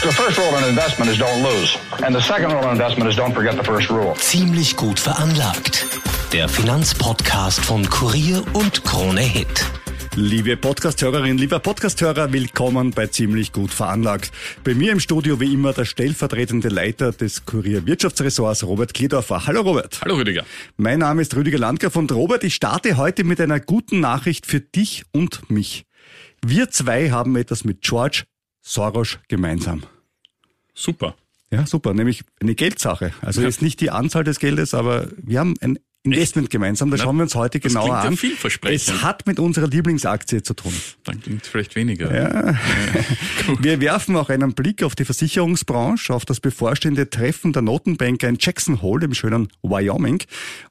The first rule in investment is don't lose. And the second rule in investment is don't forget the first rule. Ziemlich gut veranlagt. Der Finanzpodcast von Kurier und Krone Hit. Liebe Podcasthörerin, lieber Podcasthörer, willkommen bei Ziemlich gut veranlagt. Bei mir im Studio wie immer der stellvertretende Leiter des Kurier Wirtschaftsressorts, Robert Kledorfer. Hallo Robert. Hallo Rüdiger. Mein Name ist Rüdiger Landgraf und Robert, ich starte heute mit einer guten Nachricht für dich und mich. Wir zwei haben etwas mit George Soros gemeinsam. Super. Ja, super, nämlich eine Geldsache. Also Ja. ist nicht die Anzahl des Geldes, aber wir haben ein Investment gemeinsam. Das Na, schauen wir uns heute genauer klingt ja an. vielversprechend. Es hat mit unserer Lieblingsaktie zu tun. Dann klingt vielleicht weniger. Wir werfen auch einen Blick auf die Versicherungsbranche, auf das bevorstehende Treffen der Notenbanker in Jackson Hole im schönen Wyoming.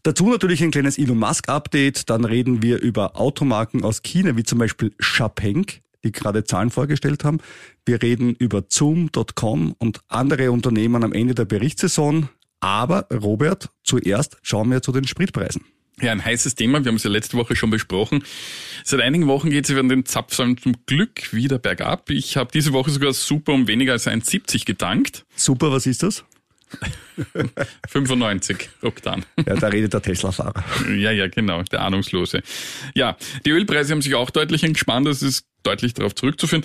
Dazu natürlich ein kleines Elon Musk Update. Dann reden wir über Automarken aus China, wie zum Beispiel Xpeng, die gerade Zahlen vorgestellt haben. Wir reden über Zoom.com und andere Unternehmen am Ende der Berichtssaison. Aber Robert, zuerst schauen wir zu den Spritpreisen. Ja, ein heißes Thema. Wir haben es ja letzte Woche schon besprochen. Seit einigen Wochen geht es über den Zapfsäulen zum Glück wieder bergab. Ich habe diese Woche sogar super um weniger als 1,70 getankt. Super, was ist das? 95 Oktan. Ja, da redet der Tesla-Fahrer. Ja, ja, genau, der Ahnungslose. Ja, die Ölpreise haben sich auch deutlich entspannt, das ist deutlich darauf zurückzuführen.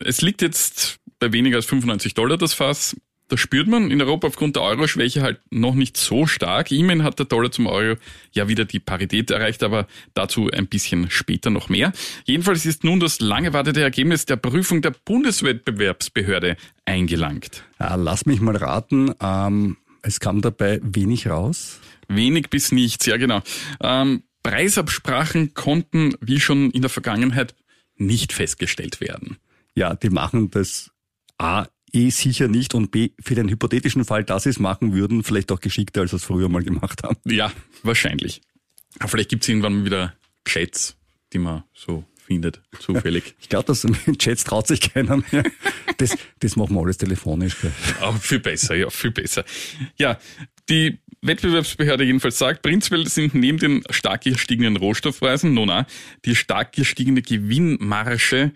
Es liegt jetzt bei weniger als 95 Dollar das Fass. Das spürt man in Europa aufgrund der Euro-Schwäche halt noch nicht so stark. Immerhin hat der Dollar zum Euro ja wieder die Parität erreicht, aber dazu ein bisschen später noch mehr. Jedenfalls ist nun das lange erwartete Ergebnis der Prüfung der Bundeswettbewerbsbehörde eingelangt. Ja, lass mich mal raten. Ähm, es kam dabei wenig raus. Wenig bis nichts, ja genau. Ähm, Preisabsprachen konnten, wie schon in der Vergangenheit, nicht festgestellt werden. Ja, die machen das A eh sicher nicht und B für den hypothetischen Fall, dass sie es machen würden, vielleicht auch geschickter, als sie es früher mal gemacht haben. Ja, wahrscheinlich. Aber vielleicht gibt's irgendwann mal wieder Chats, die man so findet, zufällig. Ich glaube, dass mit Chats traut sich keiner mehr. Das, das machen wir alles telefonisch. Aber viel besser, ja, viel besser. Ja, die Wettbewerbsbehörde jedenfalls sagt, prinzipiell sind neben den stark gestiegenen Rohstoffpreisen, nona, die stark gestiegene Gewinnmarge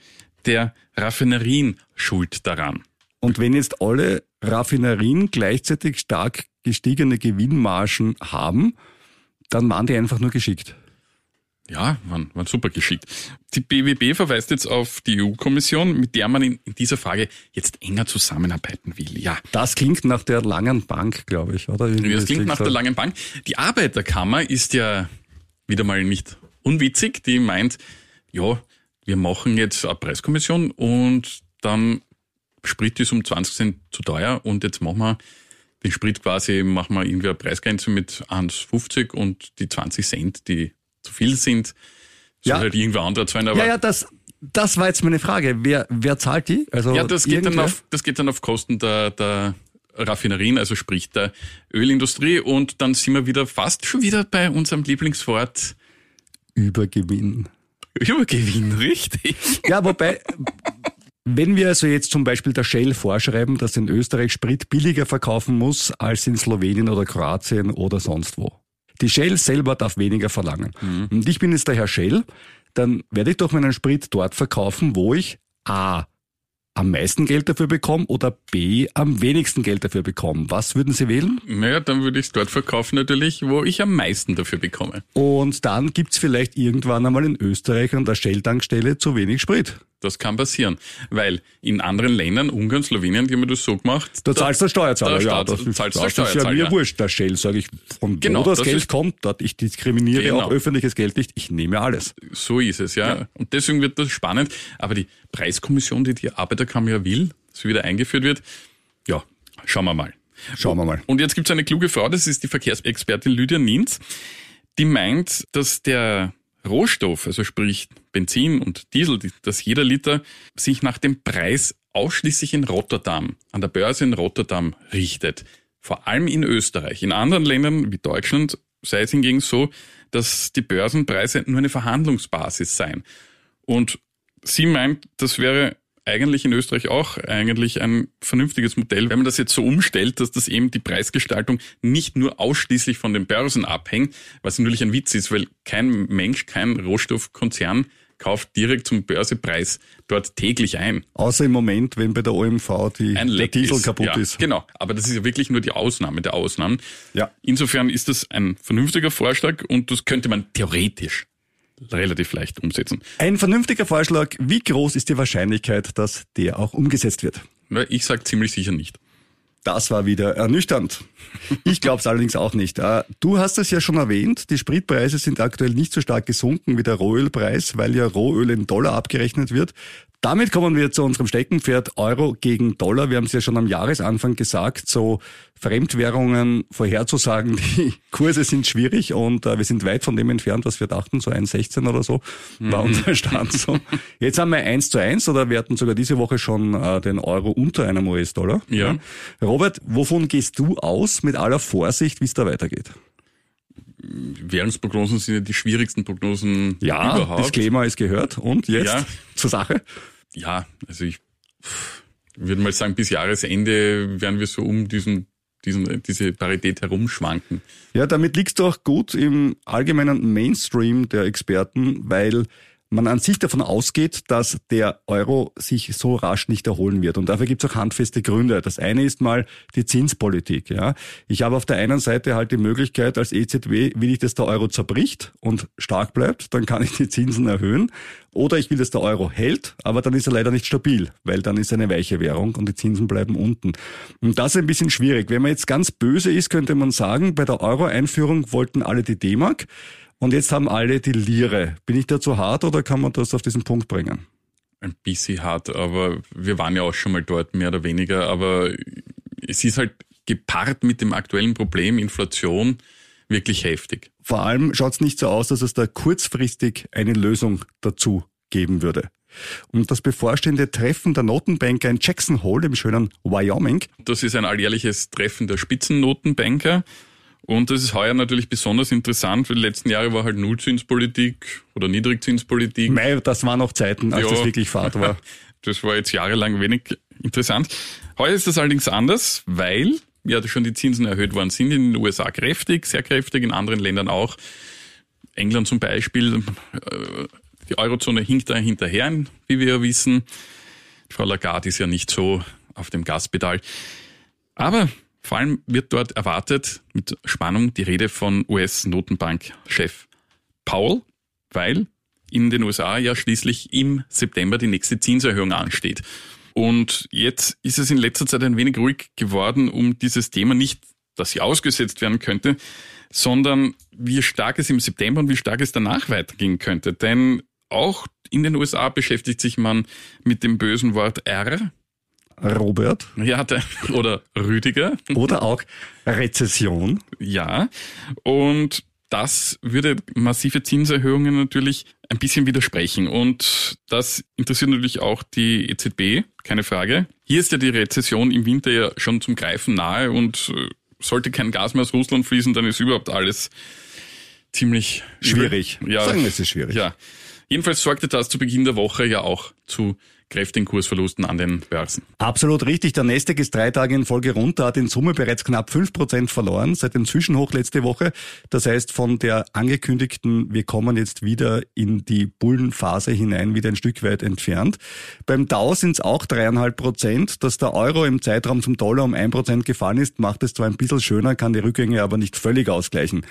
der Raffinerien schuld daran. Und wenn jetzt alle Raffinerien gleichzeitig stark gestiegene Gewinnmargen haben, dann waren die einfach nur geschickt. Ja, waren, waren super geschickt. Die BWB verweist jetzt auf die EU-Kommission, mit der man in, in dieser Frage jetzt enger zusammenarbeiten will. Ja, Das klingt nach der langen Bank, glaube ich, oder? Irgendwie das klingt nach der langen Bank. Die Arbeiterkammer ist ja wieder mal nicht unwitzig. Die meint, ja, wir machen jetzt eine Preiskommission und dann Sprit ist um 20 Cent zu teuer und jetzt machen wir den Sprit quasi, machen wir irgendwie eine Preisgrenze mit 1,50 und die 20 Cent, die zu viel sind, soll Ja. halt irgendwer anderer zahlen. Aber Ja, ja, das, das war jetzt meine Frage. Wer, wer zahlt die? Also Ja, das geht, dann auf, das geht dann auf Kosten der, der Raffinerien, also sprich der Ölindustrie. Und dann sind wir wieder fast schon wieder bei unserem Lieblingswort Übergewinn. Übergewinn, richtig? Ja, wobei, wenn wir also jetzt zum Beispiel der Shell vorschreiben, dass in Österreich Sprit billiger verkaufen muss als in Slowenien oder Kroatien oder sonst wo. Die Shell selber darf weniger verlangen. Und ich bin jetzt der Herr Shell, dann werde ich doch meinen Sprit dort verkaufen, wo ich A am meisten Geld dafür bekomme oder B am wenigsten Geld dafür bekomme. Was würden Sie wählen? Naja, dann würde ich es dort verkaufen natürlich, wo ich am meisten dafür bekomme. Und dann gibt's vielleicht irgendwann einmal in Österreich an der Shell-Tankstelle zu wenig Sprit. Das kann passieren, weil in anderen Ländern, Ungarn, Slowenien, die haben das so gemacht. Da zahlst du Steuerzahler, Da ja. Staat- Das ist, zahlst das der ist ja mir wurscht, der Shell, sage ich. Von Genau, wo das, das Geld ist- kommt, dort ich diskriminiere Genau. auch öffentliches Geld nicht, ich nehme alles. So ist es, ja. Und deswegen wird das spannend. Aber die Preiskommission, die die Arbeiterkammer ja will, dass sie wieder eingeführt wird, ja, schauen wir mal. Schauen wir mal. Und jetzt gibt es eine kluge Frau, das ist die Verkehrsexpertin Lydia Nienz, die meint, dass der Rohstoff, also sprich Benzin und Diesel, dass jeder Liter sich nach dem Preis ausschließlich in Rotterdam, an der Börse in Rotterdam richtet. Vor allem in Österreich. In anderen Ländern wie Deutschland sei es hingegen so, dass die Börsenpreise nur eine Verhandlungsbasis seien. Und sie meint, das wäre eigentlich in Österreich auch eigentlich ein vernünftiges Modell, wenn man das jetzt so umstellt, dass das eben die Preisgestaltung nicht nur ausschließlich von den Börsen abhängt, was natürlich ein Witz ist, weil kein Mensch, kein Rohstoffkonzern kauft direkt zum Börsepreis dort täglich ein. Außer im Moment, wenn bei der OMV die, der Diesel ist. kaputt ja, ist. Genau, aber das ist ja wirklich nur die Ausnahme der Ausnahmen. Ja. Insofern ist das ein vernünftiger Vorschlag und das könnte man theoretisch relativ leicht umsetzen. Ein vernünftiger Vorschlag. Wie groß ist die Wahrscheinlichkeit, dass der auch umgesetzt wird? Weil Ich sage ziemlich sicher nicht. Das war wieder ernüchternd. Ich glaube es allerdings auch nicht. Äh, Du hast es ja schon erwähnt, die Spritpreise sind aktuell nicht so stark gesunken wie der Rohölpreis, weil ja Rohöl in Dollar abgerechnet wird. Damit kommen wir zu unserem Steckenpferd Euro gegen Dollar. Wir haben es ja schon am Jahresanfang gesagt, so Fremdwährungen vorherzusagen, die Kurse sind schwierig und äh, wir sind weit von dem entfernt, was wir dachten, so 1,16 oder so war unser Stand so. Jetzt haben wir 1 zu 1 oder wir hatten sogar diese Woche schon äh, den Euro unter einem US-Dollar. Ja. Robert, wovon gehst du aus mit aller Vorsicht, wie es da weitergeht? Währungsprognosen sind ja die schwierigsten Prognosen überhaupt. Disclaimer ist gehört. Und jetzt Ja. zur Sache. Ja, also ich würde mal sagen, bis Jahresende werden wir so um diesen, diesen, diese Parität herumschwanken. Ja, damit liegst du auch gut im allgemeinen Mainstream der Experten, weil man an sich davon ausgeht, dass der Euro sich so rasch nicht erholen wird. Und dafür gibt es auch handfeste Gründe. Das eine ist mal die Zinspolitik. Ja. Ich habe auf der einen Seite halt die Möglichkeit als EZB, will ich, dass der Euro zerbricht und stark bleibt, dann kann ich die Zinsen erhöhen. Oder ich will, dass der Euro hält, aber dann ist er leider nicht stabil, weil dann ist er eine weiche Währung und die Zinsen bleiben unten. Und das ist ein bisschen schwierig. Wenn man jetzt ganz böse ist, könnte man sagen, bei der Euro-Einführung wollten alle die D-Mark. Und jetzt haben alle die Lire. Bin ich da zu hart oder kann man das auf diesen Punkt bringen? Ein bisschen hart, aber wir waren ja auch schon mal dort, mehr oder weniger. Aber es ist halt gepaart mit dem aktuellen Problem Inflation wirklich heftig. Vor allem schaut es nicht so aus, dass es da kurzfristig eine Lösung dazu geben würde. Und das bevorstehende Treffen der Notenbanker in Jackson Hole im schönen Wyoming, Das ist ein alljährliches Treffen der Spitzennotenbanker. Und das ist heuer natürlich besonders interessant, weil die letzten Jahre war halt Nullzinspolitik oder Niedrigzinspolitik. Mei, das waren noch Zeiten, als Ja. das wirklich Fahrt war. Das war jetzt jahrelang wenig interessant. Heuer ist das allerdings anders, weil ja schon die Zinsen erhöht worden sind in den USA kräftig, sehr kräftig, in anderen Ländern auch. England zum Beispiel, äh, die Eurozone hinkt da hinterher, wie wir ja wissen. Frau Lagarde ist ja nicht so auf dem Gaspedal. Aber vor allem wird dort erwartet mit Spannung die Rede von US-Notenbank-Chef Powell, weil in den USA ja schließlich im September die nächste Zinserhöhung ansteht. Und jetzt ist es in letzter Zeit ein wenig ruhig geworden um dieses Thema nicht, dass sie ausgesetzt werden könnte, sondern wie stark es im September und wie stark es danach weitergehen könnte. Denn auch in den USA beschäftigt sich man mit dem bösen Wort R, Robert ja, der, oder Rüdiger, oder auch Rezession. ja. Und das würde massive Zinserhöhungen natürlich ein bisschen widersprechen. Und das interessiert natürlich auch die EZB, keine Frage. Hier ist ja die Rezession im Winter ja schon zum Greifen nahe und äh, sollte kein Gas mehr aus Russland fließen, dann ist überhaupt alles ziemlich Schwierig. Ja, Sagen wir, es ist schwierig. Ja. Jedenfalls sorgte das zu Beginn der Woche ja auch zu kräftigen Kursverlusten an den Börsen. Absolut richtig. Der Nasdaq ist drei Tage in Folge runter, hat in Summe bereits knapp fünf Prozent verloren seit dem Zwischenhoch letzte Woche. Das heißt, von der angekündigten, wir kommen jetzt wieder in die Bullenphase hinein, wieder ein Stück weit entfernt. Beim Dow sind es auch dreieinhalb Prozent. Dass der Euro im Zeitraum zum Dollar um ein Prozent gefallen ist, macht es zwar ein bisschen schöner, kann die Rückgänge aber nicht völlig ausgleichen.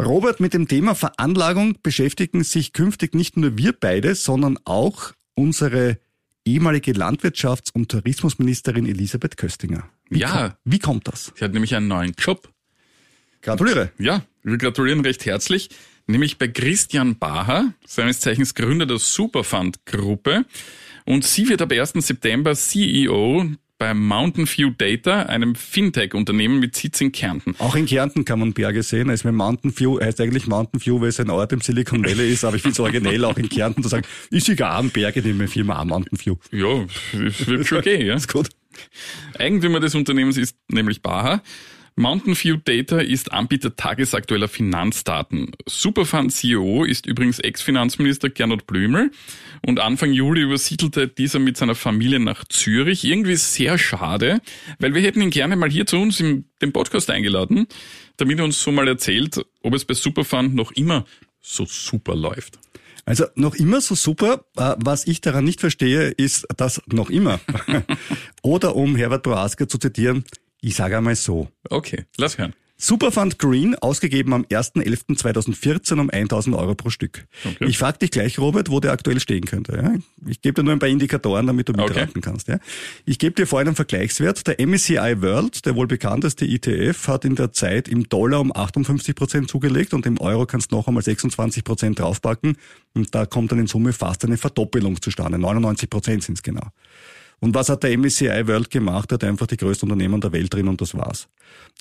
Robert, mit dem Thema Veranlagung beschäftigen sich künftig nicht nur wir beide, sondern auch unsere ehemalige Landwirtschafts- und Tourismusministerin Elisabeth Köstinger. Wie Ja. Kommt, wie kommt das? Sie hat nämlich einen neuen Job. Gratuliere. Ja, wir gratulieren recht herzlich, nämlich bei Christian Bacher, seines Zeichens Gründer der Superfund-Gruppe. Und sie wird ab 1. September CEO bei Mountain View Data, einem Fintech-Unternehmen mit Sitz in Kärnten. Auch in Kärnten kann man Berge sehen. Also mit Mountain View heißt eigentlich Mountain View, weil es ein Ort im Silicon Valley ist, aber ich finde es originell auch in Kärnten zu sagen, ist egal am Berge, nehme ich Firma auch Mountain View. Ja, wird schon okay, ja. Ist gut. Eigentümer des Unternehmens ist nämlich Baha. Mountain View Data ist Anbieter tagesaktueller Finanzdaten. Superfund CEO ist übrigens Ex-Finanzminister Gernot Blümel und Anfang Juli übersiedelte dieser mit seiner Familie nach Zürich. Irgendwie sehr schade, weil wir hätten ihn gerne mal hier zu uns im dem Podcast eingeladen, damit er uns so mal erzählt, ob es bei Superfund noch immer so super läuft. Also noch immer so super. Äh, Was ich daran nicht verstehe, ist das noch immer. Oder um Herbert Prohaska zu zitieren, ich sage einmal so. Okay, lass hören. Superfund Green ausgegeben am 1.11.2014 um 1000 Euro pro Stück. Okay. Ich frage dich gleich, Robert, wo der aktuell stehen könnte. Ja? Ich gebe dir nur ein paar Indikatoren, damit du mitraten kannst. Ja? Ich gebe dir vorhin einen Vergleichswert. Der MSCI World, der wohl bekannteste ETF, hat in der Zeit im Dollar um 58 Prozent zugelegt und im Euro kannst du noch einmal 26 Prozent draufpacken. Und da kommt dann in Summe fast eine Verdoppelung zustande. 99 Prozent sind es genau. Und was hat der MSCI World gemacht? Er hat einfach die größten Unternehmen der Welt drin und das war's.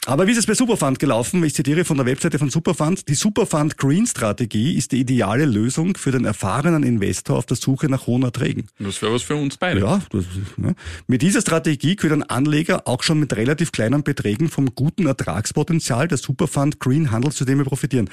Aber wie ist es bei Superfund gelaufen? Ich zitiere von der Webseite von Superfund. Die Superfund Green Strategie ist die ideale Lösung für den erfahrenen Investor auf der Suche nach hohen Erträgen. Das wäre was für uns beide. Ja, das, ja. Mit dieser Strategie können Anleger auch schon mit relativ kleinen Beträgen vom guten Ertragspotenzial der Superfund Green Handelssysteme profitieren.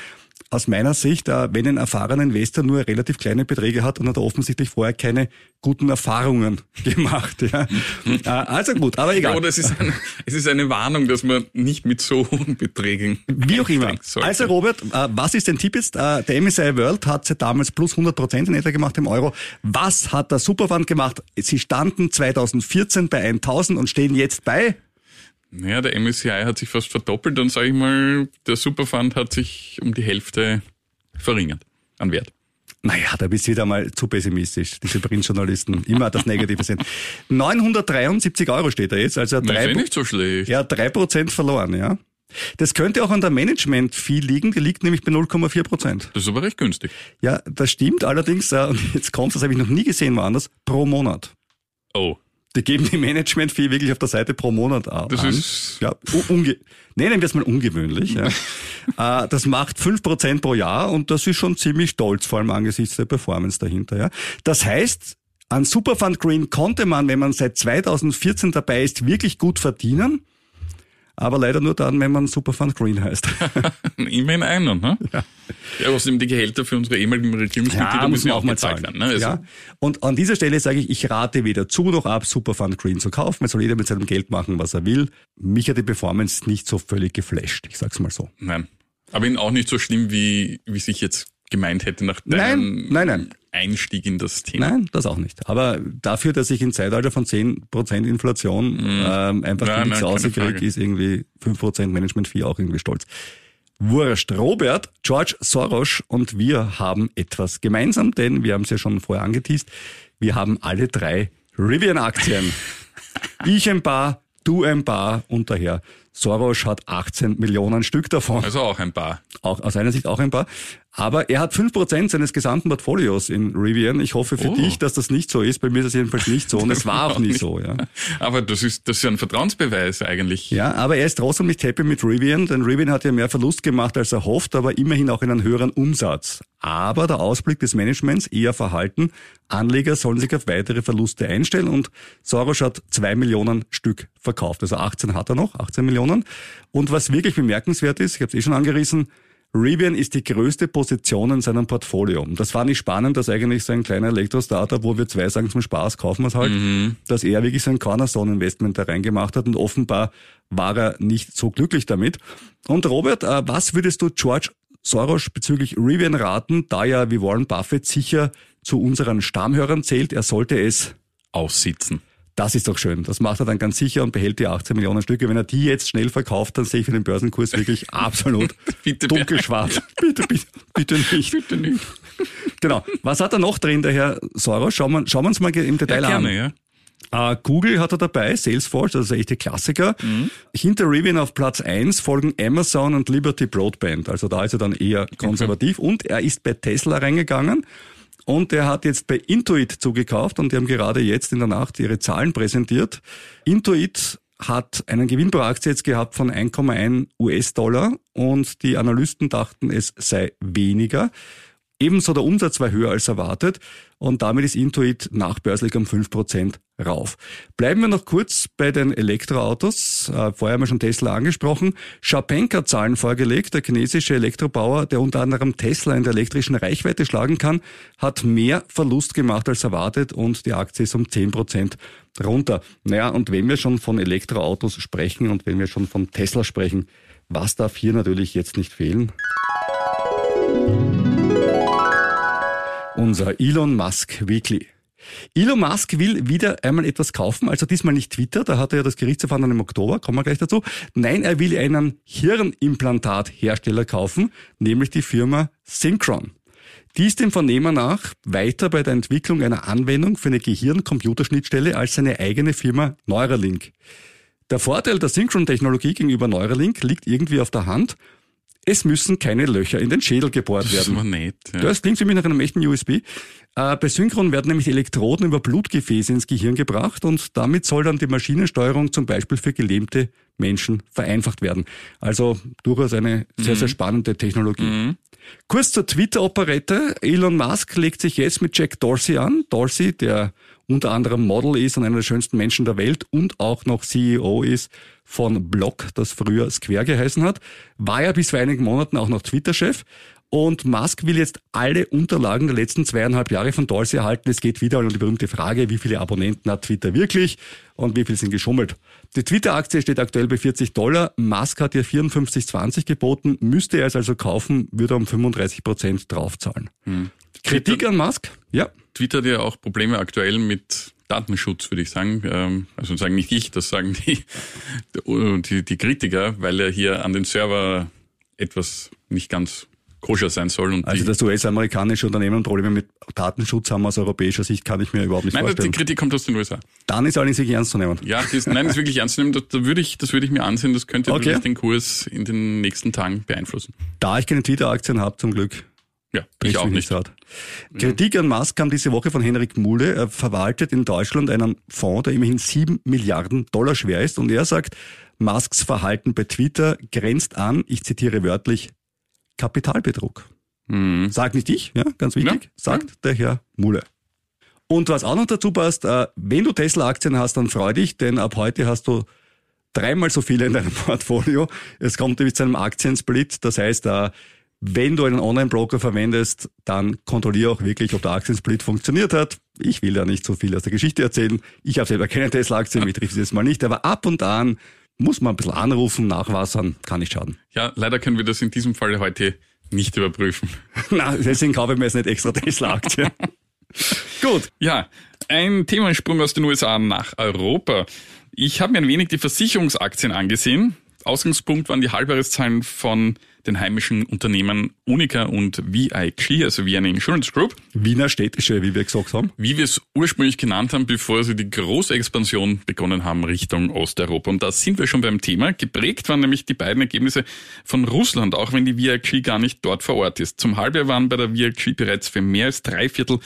Aus meiner Sicht, äh, wenn ein erfahrener Investor nur relativ kleine Beträge hat, dann hat er offensichtlich vorher keine guten Erfahrungen gemacht. Ja. Äh, Also gut, aber Ja, egal. oder es ist, eine, es ist eine Warnung, dass man nicht mit so hohen Beträgen Wie auch immer. sollte. Also Robert, äh, was ist dein Tipp jetzt? Der MSCI World hat sie damals plus 100 Prozent in etwa gemacht im Euro. Was hat der Superfund gemacht? Sie standen 2014 bei 1000 und stehen jetzt bei Naja, der MSCI hat sich fast verdoppelt und sage ich mal, der Superfund hat sich um die Hälfte verringert an Wert. Naja, da bist du wieder mal zu pessimistisch. Diese Printjournalisten immer das Negative sind. 973 Euro steht da jetzt, also ist drei, eh nicht so schlecht. ja, drei Prozent verloren, ja. Das könnte auch an der Management-Fee liegen, die liegt nämlich bei 0,4 Prozent. Das ist aber recht günstig. Ja, das stimmt allerdings, äh, und jetzt kommt, das habe ich noch nie gesehen woanders, pro Monat. Oh, Die geben die Management-Fee wirklich auf der Seite pro Monat an. das ist ja, unge nennen wir es mal ungewöhnlich. Ja. äh, das macht 5% pro Jahr und das ist schon ziemlich stolz, vor allem angesichts der Performance dahinter. Ja. Das heißt, an Superfund Green konnte man, wenn man seit 2014 dabei ist, wirklich gut verdienen. Aber leider nur dann, wenn man Superfund Green heißt. immerhin einer, ne? Ja. ja, außerdem die Gehälter für unsere ehemaligen Regierungsmitglieder müssen ja auch mal zahlen. werden. Ne? Also, ja. Und an dieser Stelle sage ich, ich rate weder zu noch ab, Superfund Green zu kaufen. Es soll jeder mit seinem Geld machen, was er will. Mich hat die Performance nicht so völlig geflasht. Ich sag's mal so. Nein. Aber ihn auch nicht so schlimm, wie, wie sich jetzt gemeint hätte nach Nein, deinem nein, nein. Einstieg in das Thema. Nein, das auch nicht. Aber dafür, dass ich im Zeitalter von 10% Inflation ähm, einfach Nein, nichts nein, rauskriege, ist irgendwie 5% Management-Fee auch irgendwie stolz. Wurscht. Robert, George Soros und wir haben etwas gemeinsam, denn wir haben es ja schon vorher angeteased. Wir haben alle drei Rivian-Aktien. ich ein paar, du ein paar und daher Soros hat 18 Millionen Stück davon Also auch ein paar. auch aus seiner Sicht auch ein paar. Aber er hat 5% seines gesamten Portfolios in Rivian. Ich hoffe für Oh. dich, dass das nicht so ist. Bei mir ist es jedenfalls nicht so und es war auch nie so. Ja. Aber das ist, das ist ja ein Vertrauensbeweis eigentlich. ja, aber er ist trotzdem nicht happy mit Rivian, denn Rivian hat ja mehr Verlust gemacht, als er hofft, aber immerhin auch einen höheren Umsatz. Aber der Ausblick des Managements eher verhalten. Anleger sollen sich auf weitere Verluste einstellen und Soros hat zwei Millionen Stück verkauft. Also 18 hat er noch, 18 Millionen. Und was wirklich bemerkenswert ist, ich habe es eh schon angerissen, Rivian ist die größte Position in seinem Portfolio. Das fand ich spannend, dass eigentlich so ein kleiner Elektro-Startup, wo wir zwei sagen zum Spaß, kaufen wir es halt, dass er wirklich so ein Cornerstone-Investment da reingemacht hat und offenbar war er nicht so glücklich damit. Und Robert, äh, was würdest du George Soros bezüglich Rivian raten, da ja wie Warren Buffett sicher zu unseren Stammhörern zählt, er sollte es Aussitzen. Das ist doch schön. Das macht er dann ganz sicher und behält die 18 Millionen Stücke. Wenn er die jetzt schnell verkauft, dann sehe ich für den Börsenkurs wirklich absolut Bitte, dunkelschwarz. Bitte, bitte, bitte nicht. Bitte nicht. Genau. Was hat er noch drin, der Herr Soros? Schauen wir, schauen wir uns mal im Ja, Detail an. gerne, ja. Äh, Google hat er dabei, Salesforce, das ist echte Klassiker. Hinter Rivian auf Platz 1 folgen Amazon und Liberty Broadband. Also da ist er dann eher konservativ. Und er ist bei Tesla reingegangen. Und der hat jetzt bei Intuit zugekauft und die haben gerade jetzt in der Nacht ihre Zahlen präsentiert. Intuit hat einen Gewinn pro Aktie jetzt gehabt von 1,1 US-Dollar und die Analysten dachten, es sei weniger. Ebenso der Umsatz war höher als erwartet und damit ist Intuit nachbörslich um 5% rauf. Bleiben wir noch kurz bei den Elektroautos. Äh, vorher haben wir schon Tesla angesprochen. Schapenka Zahlen vorgelegt. Der chinesische Elektrobauer, der unter anderem Tesla in der elektrischen Reichweite schlagen kann, hat mehr Verlust gemacht als erwartet und die Aktie ist um 10% runter. Naja, und wenn wir schon von Elektroautos sprechen und wenn wir schon von Tesla sprechen, was darf hier natürlich jetzt nicht fehlen? Unser Elon Musk Weekly. Elon Musk will wieder einmal etwas kaufen, also diesmal nicht Twitter, da hat er ja das Gerichtsverfahren im Oktober, kommen wir gleich dazu. Nein, er will einen Hirnimplantathersteller kaufen, nämlich die Firma Synchron. Die ist dem Vernehmer nach weiter bei der Entwicklung einer Anwendung für eine Gehirn-Computerschnittstelle als seine eigene Firma Neuralink. Der Vorteil der Synchron-Technologie gegenüber Neuralink liegt irgendwie auf der Hand es müssen keine Löcher in den Schädel gebohrt Das werden. ist aber nett. Ja. Das klingt für mich nach einem echten USB. Äh, bei Synchron werden nämlich Elektroden über Blutgefäße ins Gehirn gebracht und damit soll dann die Maschinensteuerung zum Beispiel für gelähmte Menschen vereinfacht werden. Also durchaus eine sehr, sehr spannende Technologie. Kurz zur Twitter-Operette. Elon Musk legt sich jetzt mit Jack Dorsey an. Dorsey, der unter anderem Model ist und einer der schönsten Menschen der Welt und auch noch CEO ist von Block, das früher Square geheißen hat, war ja bis vor einigen Monaten auch noch Twitter-Chef. Und Musk will jetzt alle Unterlagen der letzten zweieinhalb Jahre von Dorsey erhalten. Es geht wieder um die berühmte Frage, wie viele Abonnenten hat Twitter wirklich und wie viel sind geschummelt. Die Twitter-Aktie steht aktuell bei 40 Dollar. Musk hat ihr 54,20 geboten, müsste er es also kaufen, würde er um 35 Prozent draufzahlen. Kritik an Musk? Ja. Twitter hat ja auch Probleme aktuell mit Datenschutz, würde ich sagen. Ähm, Also sagen nicht ich, das sagen die, die, die Kritiker, weil er hier an den Server etwas nicht ganz koscher sein soll. Und Also die, dass US-amerikanische Unternehmen Probleme mit Datenschutz haben aus europäischer Sicht, kann ich mir überhaupt nicht nein, die vorstellen. Kritik kommt aus den USA. Dann ist allerdings wirklich ernst zu nehmen. Ja, das, nein, das ist wirklich ernst zu nehmen. Da, da würde ich, das würde ich mir ansehen. Das könnte Okay. wirklich den Kurs in den nächsten Tagen beeinflussen. Da ich keine Twitter-Aktien habe, zum Glück, Ja, ich auch nicht. Grad. Kritik an Musk kam diese Woche von Henrik Muhle. Er verwaltet in Deutschland einen Fonds, der immerhin sieben Milliarden Dollar schwer ist. Und er sagt, Musks Verhalten bei Twitter grenzt an, ich zitiere wörtlich, Kapitalbetrug. Mhm. Sagt nicht ich, ja, ganz wichtig, Ja, sagt der Herr Mulle. Und was auch noch dazu passt, äh, wenn du Tesla-Aktien hast, dann freu dich, denn ab heute hast du dreimal so viele in deinem Portfolio. Es kommt nämlich zu einem Aktiensplit. Das heißt, äh, wenn du einen Online-Broker verwendest, dann kontrolliere auch wirklich, ob der Aktiensplit funktioniert hat. Ich will da nicht so viel aus der Geschichte erzählen. Ich habe selber keine Tesla-Aktien, mich trifft es jetzt mal nicht, aber ab und an muss man ein bisschen anrufen, nachwassern, kann nicht schaden. Ja, leider können wir das in diesem Fall heute nicht überprüfen. Na, deswegen kaufe ich mir jetzt nicht extra Tesla-Aktien. Gut. Ja, ein Themensprung aus den USA nach Europa. Ich habe mir ein wenig die Versicherungsaktien angesehen. Ausgangspunkt waren die Halbjahreszahlen von den heimischen Unternehmen Unica und VIG, also Vienna Insurance Group, Wiener Städtische, wie wir gesagt haben. wie wir es ursprünglich genannt haben, bevor sie die große Expansion begonnen haben Richtung Osteuropa. Und da sind wir schon beim Thema. Geprägt waren nämlich die beiden Ergebnisse von Russland, auch wenn die VIG gar nicht dort vor Ort ist. Zum Halbjahr waren bei der VIG bereits für mehr als drei Viertel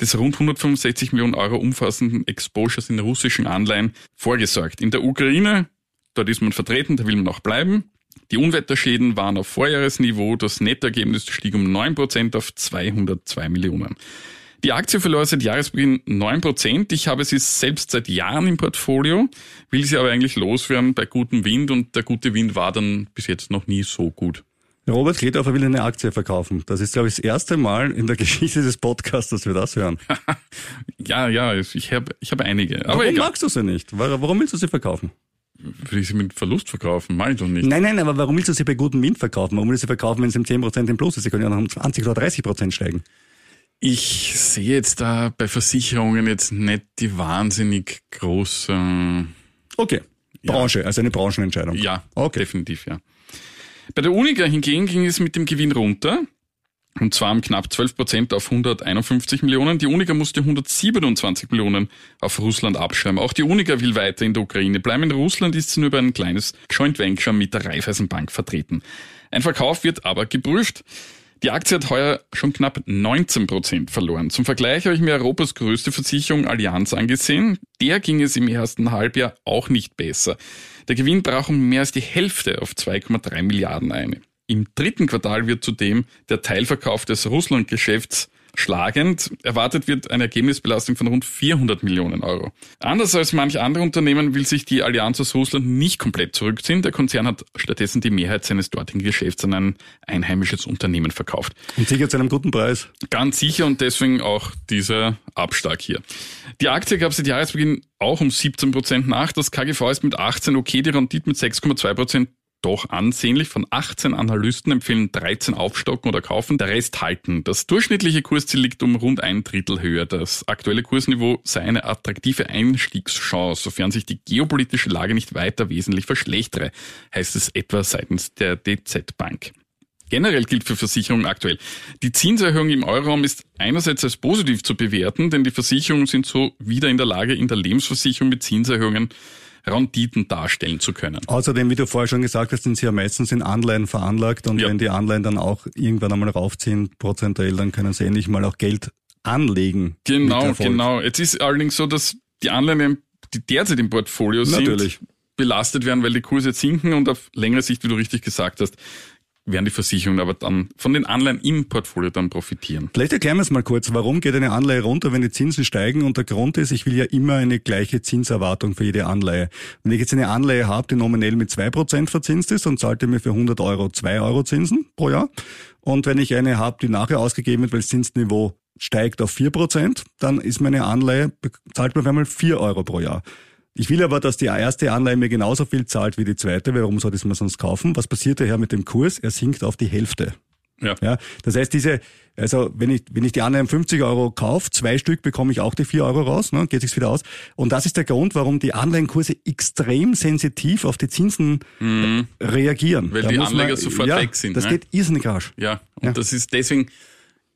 des rund 165 Millionen Euro umfassenden Exposures in russischen Anleihen vorgesorgt. In der Ukraine, dort ist man vertreten, da will man auch bleiben. Die Unwetterschäden waren auf Vorjahresniveau, das Nettoergebnis stieg um 9% auf 202 Millionen. Die Aktie verlor seit Jahresbeginn 9%. Ich habe sie selbst seit Jahren im Portfolio, will sie aber eigentlich loswerden bei gutem Wind und der gute Wind war dann bis jetzt noch nie so gut. Robert Kledorfer will eine Aktie verkaufen. Das ist, glaube ich, das erste Mal in der Geschichte des Podcasts, dass wir das hören. Ja, ja, ich habe ich habe einige. Aber Warum egal, magst du sie nicht? Wa- Warum willst du sie verkaufen? Würde ich sie mit Verlust verkaufen? Mach ich doch nicht. Nein, nein, aber warum willst du sie bei gutem Wind verkaufen? Warum willst du sie verkaufen, wenn sie um 10% im Plus ist? Sie können ja noch um 20 oder 30% steigen. Ich sehe jetzt da bei Versicherungen jetzt nicht die wahnsinnig große, Okay. Branche, also eine Branchenentscheidung. ja, Okay. definitiv, ja. Bei der Unica hingegen ging es mit dem Gewinn runter. Und zwar um knapp 12 Prozent auf 151 Millionen. Die Unica musste 127 Millionen auf Russland abschreiben. Auch die Unica will weiter in der Ukraine bleiben. In Russland ist sie nur über ein kleines Joint Venture mit der Raiffeisenbank vertreten. Ein Verkauf wird aber geprüft. Die Aktie hat heuer schon knapp 19 Prozent verloren. Zum Vergleich habe ich mir Europas größte Versicherung Allianz angesehen. Der ging es im ersten Halbjahr auch nicht besser. Der Gewinn brach um mehr als die Hälfte auf 2,3 Milliarden ein. Im dritten Quartal wird zudem der Teilverkauf des Russland-Geschäfts schlagend. Erwartet wird eine Ergebnisbelastung von rund 400 Millionen Euro. Anders als manche andere Unternehmen will sich die Allianz aus Russland nicht komplett zurückziehen. Der Konzern hat stattdessen die Mehrheit seines dortigen Geschäfts an ein einheimisches Unternehmen verkauft. Und sicher zu einem guten Preis. Ganz sicher und deswegen auch dieser Abschlag hier. Die Aktie gab seit Jahresbeginn auch um 17 Prozent nach. Das KGV ist mit 18 okay, die Rendite mit 6,2 Prozent doch ansehnlich. Von 18 Analysten empfehlen 13 aufstocken oder kaufen, der Rest halten. Das durchschnittliche Kursziel liegt um rund ein Drittel höher. Das aktuelle Kursniveau sei eine attraktive Einstiegschance, sofern sich die geopolitische Lage nicht weiter wesentlich verschlechtere, heißt es etwa seitens der DZ Bank. Generell gilt für Versicherungen aktuell. Die Zinserhöhung im Euroraum ist einerseits als positiv zu bewerten, denn die Versicherungen sind so wieder in der Lage, in der Lebensversicherung mit Zinserhöhungen Renditen darstellen zu können. Außerdem, wie du vorher schon gesagt hast, sind sie ja meistens in Anleihen veranlagt und ja. wenn die Anleihen dann auch irgendwann einmal raufziehen, prozentuell, dann können sie endlich mal auch Geld anlegen. Genau, genau. Jetzt ist allerdings so, dass die Anleihen, die derzeit im Portfolio sind, Natürlich. belastet werden, weil die Kurse sinken und auf längere Sicht, wie du richtig gesagt hast, werden die Versicherungen aber dann von den Anleihen im Portfolio dann profitieren. Vielleicht erklären wir es mal kurz. Warum geht eine Anleihe runter, wenn die Zinsen steigen? Und der Grund ist, ich will ja immer eine gleiche Zinserwartung für jede Anleihe. Wenn ich jetzt eine Anleihe habe, die nominell mit zwei Prozent verzinst ist, dann zahlt ihr mir für 100 Euro zwei Euro Zinsen pro Jahr. Und wenn ich eine habe, die nachher ausgegeben wird, weil das Zinsniveau steigt auf vier Prozent, dann ist meine Anleihe, zahlt mir auf einmal vier Euro pro Jahr. Ich will aber, dass die erste Anleihe mir genauso viel zahlt wie die zweite. Warum soll ich es mir sonst kaufen? Was passiert daher mit dem Kurs? Er sinkt auf die Hälfte. Ja. ja. Das heißt, diese, also wenn ich, wenn ich die Anleihen 50 Euro kaufe, zwei Stück bekomme ich auch die 4 Euro raus, ne, geht sich's wieder aus. Und das ist der Grund, warum die Anleihenkurse extrem sensitiv auf die Zinsen mhm. reagieren. Weil da die Anleger man, sofort ja, weg sind. Das ne? geht irrsinnig rasch. Ja, und ja. das ist deswegen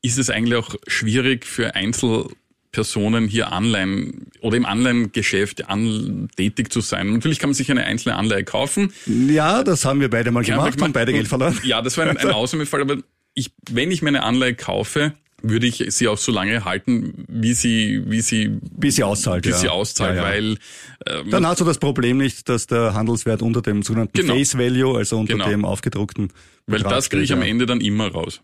ist es eigentlich auch schwierig für Einzel Personen hier Anleihen oder im Anleihengeschäft an, tätig zu sein. Natürlich kann man sich eine einzelne Anleihe kaufen. Ja, das haben wir beide mal ja, gemacht und beide Geld verloren. Ja, das war ein, ein Ausnahmefall, aber ich, wenn ich meine Anleihe kaufe, würde ich sie auch so lange halten, wie sie, wie sie, wie sie auszahlt, wie ja. sie auszahlt, ja, ja. weil ähm, dann hast du das Problem nicht, dass der Handelswert unter dem sogenannten genau. Face Value, also unter genau. dem aufgedruckten, weil Betrag das kriege ich am Ende dann immer raus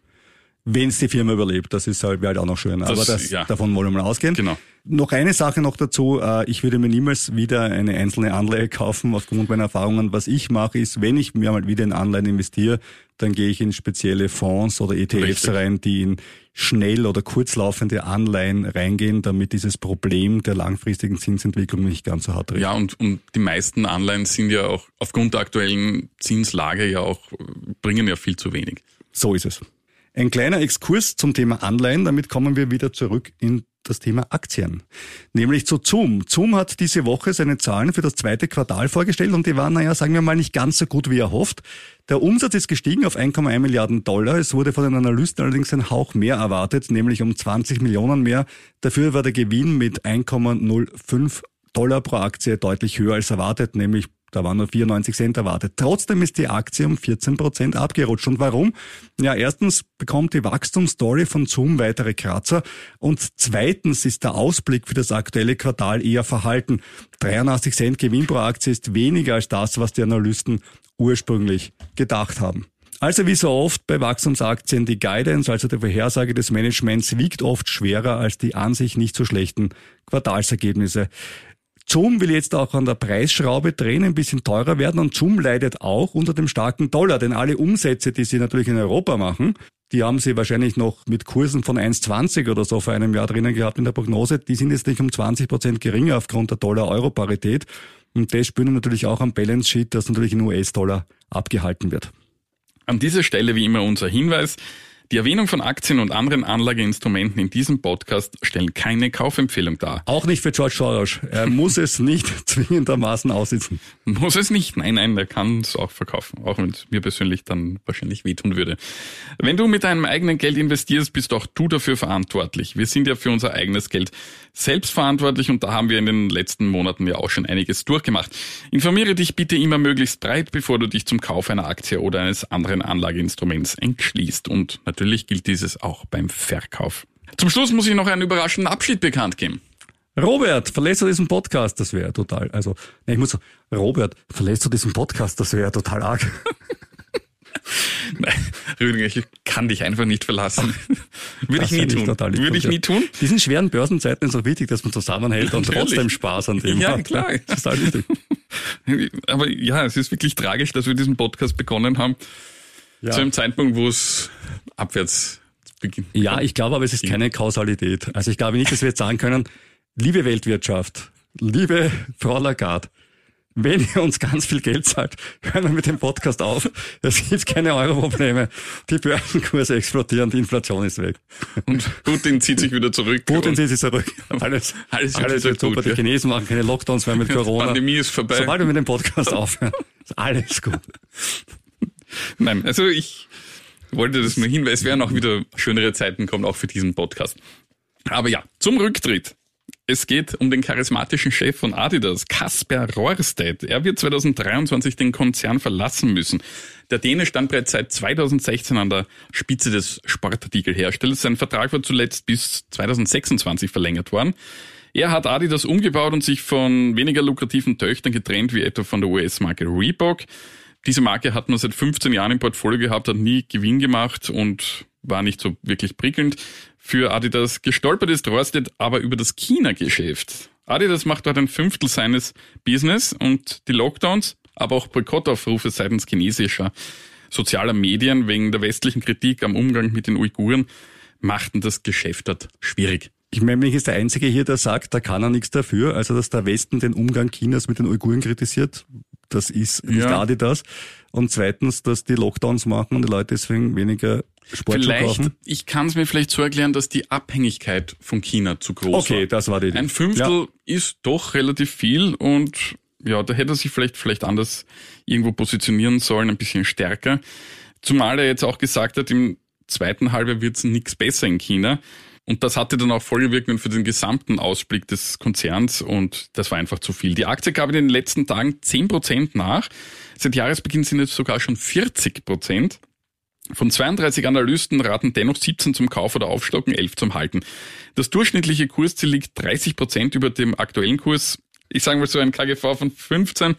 wenn es die Firma überlebt. Das ist halt, halt auch noch schön. Das, Aber das, ja. davon wollen wir mal ausgehen. Genau. Noch eine Sache noch dazu. Äh, ich würde mir niemals wieder eine einzelne Anleihe kaufen aufgrund meiner Erfahrungen. Was ich mache ist, wenn ich mir mal wieder in Anleihen investiere, dann gehe ich in spezielle Fonds oder ETFs Richtig. rein, die in schnell oder kurzlaufende Anleihen reingehen, damit dieses Problem der langfristigen Zinsentwicklung nicht ganz so hart trifft. Ja, und, und die meisten Anleihen sind ja auch aufgrund der aktuellen Zinslage ja auch, bringen ja viel zu wenig. So ist es. Ein kleiner Exkurs zum Thema Anleihen, damit kommen wir wieder zurück in das Thema Aktien. Nämlich zu Zoom. Zoom hat diese Woche seine Zahlen für das zweite Quartal vorgestellt und die waren, naja, sagen wir mal, nicht ganz so gut wie erhofft. Der Umsatz ist gestiegen auf 1,1 Milliarden Dollar. Es wurde von den Analysten allerdings ein Hauch mehr erwartet, nämlich um 20 Millionen mehr. Dafür war der Gewinn mit 1,05 Dollar pro Aktie deutlich höher als erwartet, nämlich da waren nur 94 Cent erwartet. Trotzdem ist die Aktie um 14 Prozent abgerutscht. Und warum? Ja, erstens bekommt die Wachstumsstory von Zoom weitere Kratzer und zweitens ist der Ausblick für das aktuelle Quartal eher verhalten. 83 Cent Gewinn pro Aktie ist weniger als das, was die Analysten ursprünglich gedacht haben. Also wie so oft bei Wachstumsaktien, die Guidance, also die Vorhersage des Managements, wiegt oft schwerer als die an sich nicht so schlechten Quartalsergebnisse. Zoom will jetzt auch an der Preisschraube drehen, ein bisschen teurer werden und Zoom leidet auch unter dem starken Dollar, denn alle Umsätze, die sie natürlich in Europa machen, die haben sie wahrscheinlich noch mit Kursen von 1,20 oder so vor einem Jahr drinnen gehabt in der Prognose. Die sind jetzt nicht um 20 Prozent geringer aufgrund der Dollar-Euro-Parität. Und das spüren natürlich auch am Balance Sheet, dass natürlich in US-Dollar abgehalten wird. An dieser Stelle wie immer unser Hinweis. Die Erwähnung von Aktien und anderen Anlageinstrumenten in diesem Podcast stellen keine Kaufempfehlung dar. Auch nicht für George Soros. Er muss es nicht zwingendermaßen aussitzen. Muss es nicht. Nein, nein, er kann es auch verkaufen. Auch wenn es mir persönlich dann wahrscheinlich wehtun würde. Wenn du mit deinem eigenen Geld investierst, bist auch du dafür verantwortlich. Wir sind ja für unser eigenes Geld selbst verantwortlich und da haben wir in den letzten Monaten ja auch schon einiges durchgemacht. Informiere dich bitte immer möglichst breit, bevor du dich zum Kauf einer Aktie oder eines anderen Anlageinstruments entschließt. Und natürlich gilt dieses auch beim Verkauf. Zum Schluss muss ich noch einen überraschenden Abschied bekannt geben. Robert, verlässt du diesen Podcast? Das wäre total, also, nee, ich muss so, Robert, verlässt du diesen Podcast? Das wäre total arg. Nein, Rüdiger, ich kann dich einfach nicht verlassen. Würde ich nie tun. Würde ich dir. nie tun. Diesen schweren Börsenzeiten ist auch wichtig, dass man zusammenhält und Natürlich. trotzdem Spaß an dem Ja, hat. klar. Das ist total wichtig. Aber ja, es ist wirklich tragisch, dass wir diesen Podcast begonnen haben. Ja. Zu einem Zeitpunkt, wo es abwärts beginnt. Ja, ich glaube aber, es ist keine Kausalität. Also ich glaube nicht, dass wir jetzt sagen können, liebe Weltwirtschaft, liebe Frau Lagarde, wenn ihr uns ganz viel Geld zahlt, hören wir mit dem Podcast auf. Es gibt keine Euro-Probleme. Die Börsenkurse explodieren, die Inflation ist weg. Und Putin zieht sich wieder zurück. Putin zieht sich zurück. Alles, Alles alles, wird super. gut, Die. Chinesen machen keine Lockdowns mehr mit Corona. Pandemie ist vorbei. Sobald wir mit dem Podcast aufhören, ist alles gut. Nein, also ich wollte das nur hin, weil es werden auch wieder schönere Zeiten kommen, auch für diesen Podcast. Aber ja, zum Rücktritt. Es geht um den charismatischen Chef von Adidas, Kasper Rohrstedt. Er wird 2023 den Konzern verlassen müssen. Der Däne stand bereits seit 2016 an der Spitze des Sportartikelherstellers. Sein Vertrag war zuletzt bis 2026 verlängert worden. Er hat Adidas umgebaut und sich von weniger lukrativen Töchtern getrennt, wie etwa von der US-Marke Reebok. Diese Marke hat man seit 15 Jahren im Portfolio gehabt, hat nie Gewinn gemacht und war nicht so wirklich prickelnd. Für Adidas gestolpert ist Rohrstedt aber über das China-Geschäft. Adidas macht dort ein Fünftel seines Business und die Lockdowns, aber auch Boykottaufrufe seitens chinesischer sozialer Medien wegen der westlichen Kritik am Umgang mit den Uiguren machten das Geschäft dort schwierig. Ich meine, mich ist der Einzige hier, der sagt, da kann er nichts dafür. Also, dass der Westen den Umgang Chinas mit den Uiguren kritisiert, das ist nicht Ja. Adidas. Und zweitens, dass die Lockdowns machen und die Leute deswegen weniger Sportschuhe Vielleicht, kaufen. ich kann es mir vielleicht so erklären, dass die Abhängigkeit von China zu groß war. Okay, das war die Idee. Ein Fünftel Ja. ist doch relativ viel und ja, da hätte er sich vielleicht, vielleicht anders irgendwo positionieren sollen, ein bisschen stärker. Zumal er jetzt auch gesagt hat, im zweiten Halbjahr wird es nichts besser in China. Und das hatte dann auch Folgewirkungen für den gesamten Ausblick des Konzerns und das war einfach zu viel. Die Aktie gab in den letzten Tagen 10% nach. Seit Jahresbeginn sind es sogar schon 40%. Von 32 Analysten raten dennoch 17 zum Kauf oder Aufstocken, 11 zum Halten. Das durchschnittliche Kursziel liegt 30 Prozent über dem aktuellen Kurs. Ich sage mal so ein KGV von 15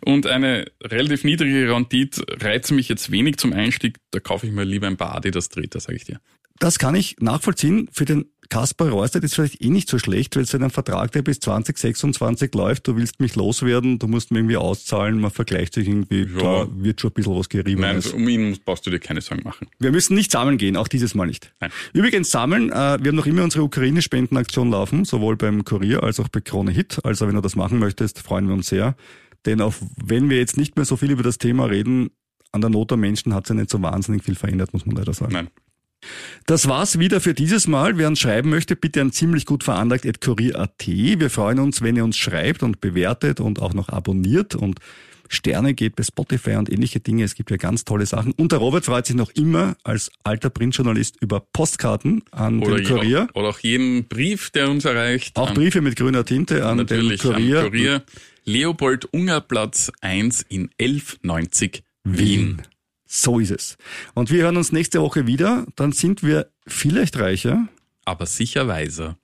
und eine relativ niedrige Rendite reizt mich jetzt wenig zum Einstieg. Da kaufe ich mir lieber ein paar Adidas Treter, sage ich dir. Das kann ich nachvollziehen. Für den Kaspar Rohrstedt ist vielleicht eh nicht so schlecht, weil es ein Vertrag, der bis 2026 läuft. Du willst mich loswerden, du musst mir irgendwie auszahlen, man vergleicht sich irgendwie, Ja. da wird schon ein bisschen was gerieben. Nein, Also, um ihn brauchst du dir keine Sorgen machen. Wir müssen nicht sammeln gehen, auch dieses Mal nicht. Nein. Übrigens sammeln, äh, wir haben noch immer unsere Ukraine-Spendenaktion laufen, sowohl beim Kurier als auch bei Krone Hit. Also wenn du das machen möchtest, freuen wir uns sehr. Denn auch wenn wir jetzt nicht mehr so viel über das Thema reden, an der Not der Menschen hat sich nicht so wahnsinnig viel verändert, muss man leider sagen. Nein. Das war's wieder für dieses Mal. Wer uns schreiben möchte, bitte an ziemlich gut veranlagt kurier.at. Wir freuen uns, wenn ihr uns schreibt und bewertet und auch noch abonniert und Sterne geht bei Spotify und ähnliche Dinge. Es gibt ja ganz tolle Sachen. Und der Robert freut sich noch immer als alter Printjournalist über Postkarten an Oder, den Kurier. je- oder auch jeden Brief, der uns erreicht. Auch Briefe mit grüner Tinte an den Kurier. am Kurier. Leopold Unger Platz 1 in 1190 Wien. So ist es. Und wir hören uns nächste Woche wieder. Dann sind wir vielleicht reicher. Aber sicher weiser.